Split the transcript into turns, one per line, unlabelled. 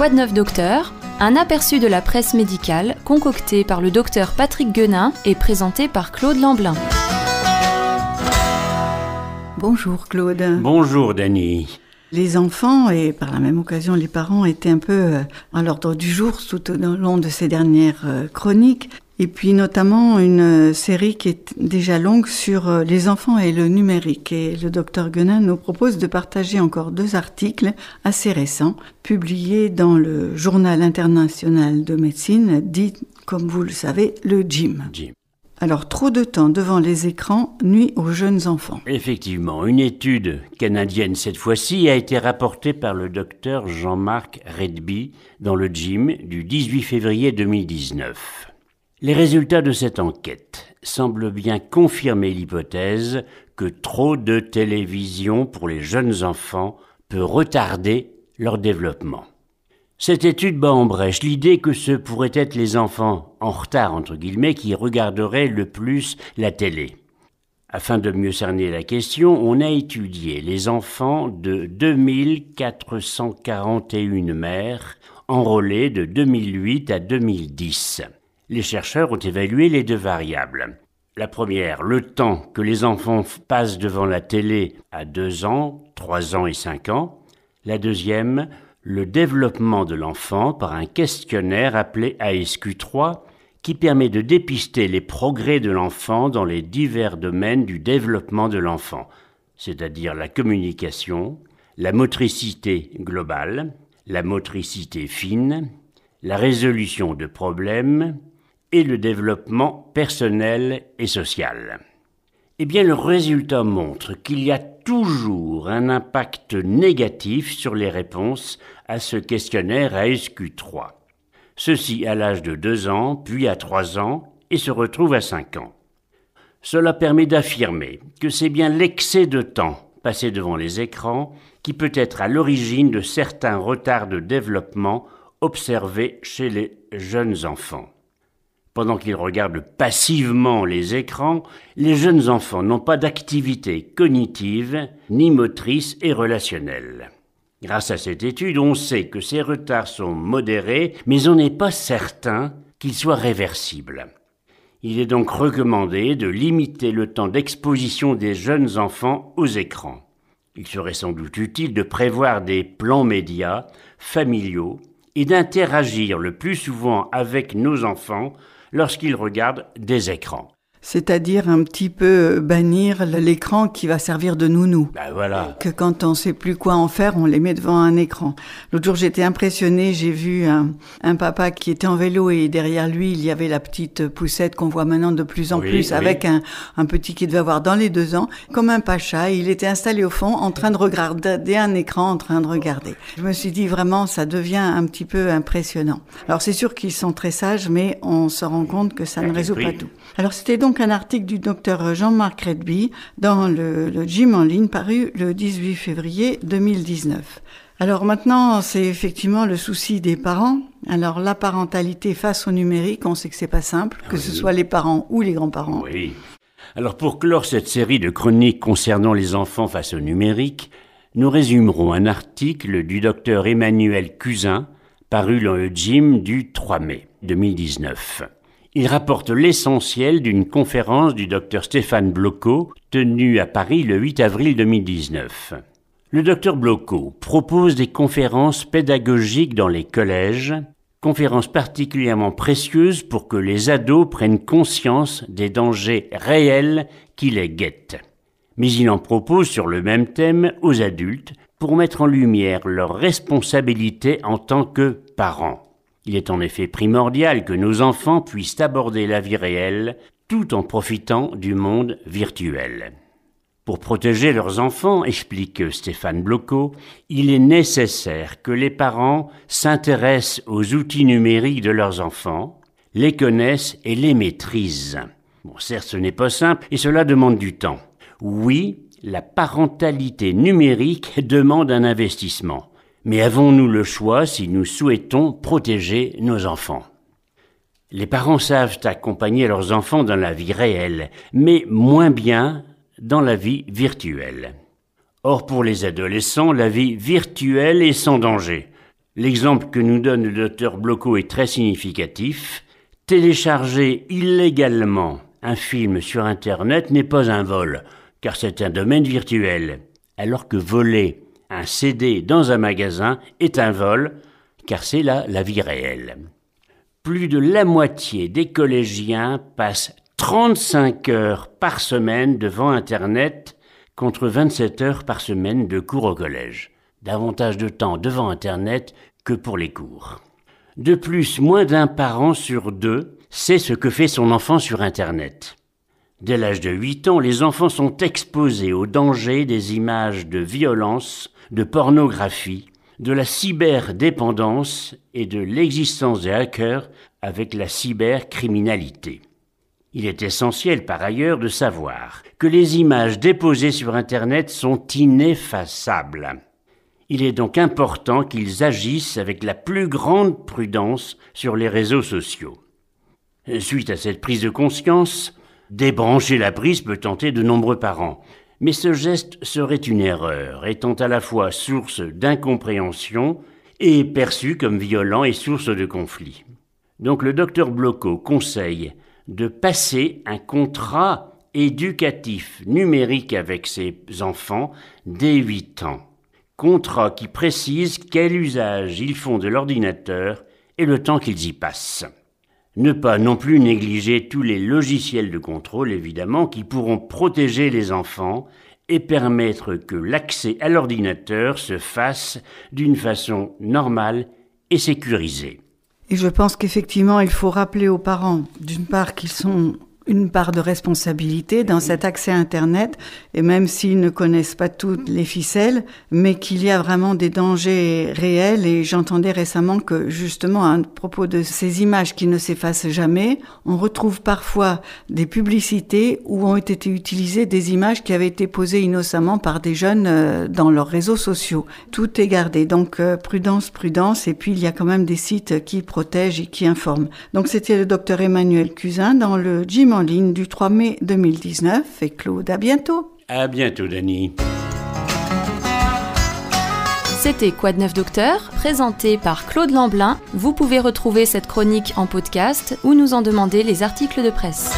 Quoi de neuf docteur? Un aperçu de la presse médicale concocté par le docteur Patrick Guenin et présenté par Claude Lamblin.
Bonjour Claude.
Bonjour Dany.
Les enfants et par la même occasion les parents étaient un peu euh, à l'ordre du jour tout au long de ces dernières euh, chroniques. Et puis notamment une euh, série qui est déjà longue sur les enfants et le numérique. Et le docteur Guenin nous propose de partager encore deux articles assez récents, publiés dans le Journal international de médecine, dit, comme vous le savez, le. Jim. Alors, trop de temps devant les écrans nuit aux jeunes enfants.
Effectivement, une étude canadienne cette fois-ci a été rapportée par le docteur Jean-Marc Redby dans le GYM du 18 février 2019. Les résultats de cette enquête semblent bien confirmer l'hypothèse que trop de télévision pour les jeunes enfants peut retarder leur développement. Cette étude bat en brèche l'idée que ce pourraient être les enfants en retard, entre guillemets, qui regarderaient le plus la télé. Afin de mieux cerner la question, on a étudié les enfants de 2441 mères enrôlés de 2008 à 2010. Les chercheurs ont évalué les deux variables. La première, le temps que les enfants passent devant la télé à 2 ans, 3 ans et 5 ans. La deuxième, le développement de l'enfant par un questionnaire appelé ASQ3 qui permet de dépister les progrès de l'enfant dans les divers domaines du développement de l'enfant, c'est-à-dire la communication, la motricité globale, la motricité fine, la résolution de problèmes et le développement personnel et social. Eh bien, le résultat montre qu'il y a toujours un impact négatif sur les réponses à ce questionnaire ASQ3. Ceci à l'âge de 2 ans, puis à 3 ans, et se retrouve à 5 ans. Cela permet d'affirmer que c'est bien l'excès de temps passé devant les écrans qui peut être à l'origine de certains retards de développement observés chez les jeunes enfants. Pendant qu'ils regardent passivement les écrans, les jeunes enfants n'ont pas d'activité cognitive, ni motrice et relationnelle. Grâce à cette étude, on sait que ces retards sont modérés, mais on n'est pas certain qu'ils soient réversibles. Il est donc recommandé de limiter le temps d'exposition des jeunes enfants aux écrans. Il serait sans doute utile de prévoir des plans médias familiaux et d'interagir le plus souvent avec nos enfants lorsqu'ils regardent des écrans.
C'est-à-dire un petit peu bannir l'écran qui va servir de nounou.
Ben voilà.
Que quand on sait plus quoi en faire, on les met devant un écran. L'autre jour, j'étais impressionnée, j'ai vu un, un, papa qui était en vélo et derrière lui, il y avait la petite poussette qu'on voit maintenant de plus en
Oui,
plus
oui.
avec un, un petit qui devait avoir dans les deux ans, comme un pacha. Il était installé au fond en train de regarder un écran, en train de regarder. Je me suis dit vraiment, ça devient un petit peu impressionnant. Alors c'est sûr qu'ils sont très sages, mais on se rend compte que ça ne
Ah,
résout pas tout. Alors c'était donc un article du docteur Jean-Marc Redby dans le, le Gym en ligne paru le 18 février 2019. Alors maintenant, c'est effectivement le souci des parents. Alors la parentalité face au numérique, on sait que c'est pas simple, que ce
Oui.
soit les parents ou les grands-parents.
Oui. Alors pour clore cette série de chroniques concernant les enfants face au numérique, nous résumerons un article du docteur Emmanuel Cusin paru dans le gym du 3 mai 2019. Il rapporte l'essentiel d'une conférence du docteur Stéphane Bloco tenue à Paris le 8 avril 2019. Le docteur Bloco propose des conférences pédagogiques dans les collèges, conférences particulièrement précieuses pour que les ados prennent conscience des dangers réels qui les guettent. Mais il en propose sur le même thème aux adultes pour mettre en lumière leurs responsabilités en tant que parents. Il est en effet primordial que nos enfants puissent aborder la vie réelle tout en profitant du monde virtuel. Pour protéger leurs enfants, explique Stéphane Bloco, il est nécessaire que les parents s'intéressent aux outils numériques de leurs enfants, les connaissent et les maîtrisent. Bon, certes, ce n'est pas simple et cela demande du temps. Oui, la parentalité numérique demande un investissement. Mais avons-nous le choix si nous souhaitons protéger nos enfants? Les parents savent accompagner leurs enfants dans la vie réelle, mais moins bien dans la vie virtuelle. Or, pour les adolescents, la vie virtuelle est sans danger. L'exemple que nous donne le docteur Bloco est très significatif. Télécharger illégalement un film sur Internet n'est pas un vol, car c'est un domaine virtuel, alors que voler un CD dans un magasin est un vol, car c'est là la vie réelle. Plus de la moitié des collégiens passent 35 heures par semaine devant Internet contre 27 heures par semaine de cours au collège. Davantage de temps devant Internet que pour les cours. De plus, moins d'un parent sur deux sait ce que fait son enfant sur Internet. Dès l'âge de 8 ans, les enfants sont exposés au danger des images de violence, de pornographie, de la cyberdépendance et de l'existence des hackers avec la cybercriminalité. Il est essentiel par ailleurs de savoir que les images déposées sur Internet sont ineffaçables. Il est donc important qu'ils agissent avec la plus grande prudence sur les réseaux sociaux. Suite à cette prise de conscience, débrancher la prise peut tenter de nombreux parents. Mais ce geste serait une erreur, étant à la fois source d'incompréhension et perçu comme violent et source de conflit. Donc le docteur Bloco conseille de passer un contrat éducatif numérique avec ses enfants dès 8 ans contrat qui précise quel usage ils font de l'ordinateur et le temps qu'ils y passent. Ne pas non plus négliger tous les logiciels de contrôle, évidemment, qui pourront protéger les enfants et permettre que l'accès à l'ordinateur se fasse d'une façon normale et sécurisée.
Et je pense qu'effectivement, il faut rappeler aux parents, d'une part, qu'ils sont une part de responsabilité dans cet accès Internet, et même s'ils ne connaissent pas toutes les ficelles, mais qu'il y a vraiment des dangers réels. Et j'entendais récemment que justement, à propos de ces images qui ne s'effacent jamais, on retrouve parfois des publicités où ont été utilisées des images qui avaient été posées innocemment par des jeunes euh, dans leurs réseaux sociaux. Tout est gardé. Donc euh, prudence, prudence. Et puis il y a quand même des sites qui protègent et qui informent. Donc c'était le docteur Emmanuel Cusin dans le gym en ligne du 3 mai 2019. Et Claude, à bientôt.
À bientôt, Dani.
C'était Quoi de neuf docteur, présenté par Claude Lamblin. Vous pouvez retrouver cette chronique en podcast ou nous en demander les articles de presse.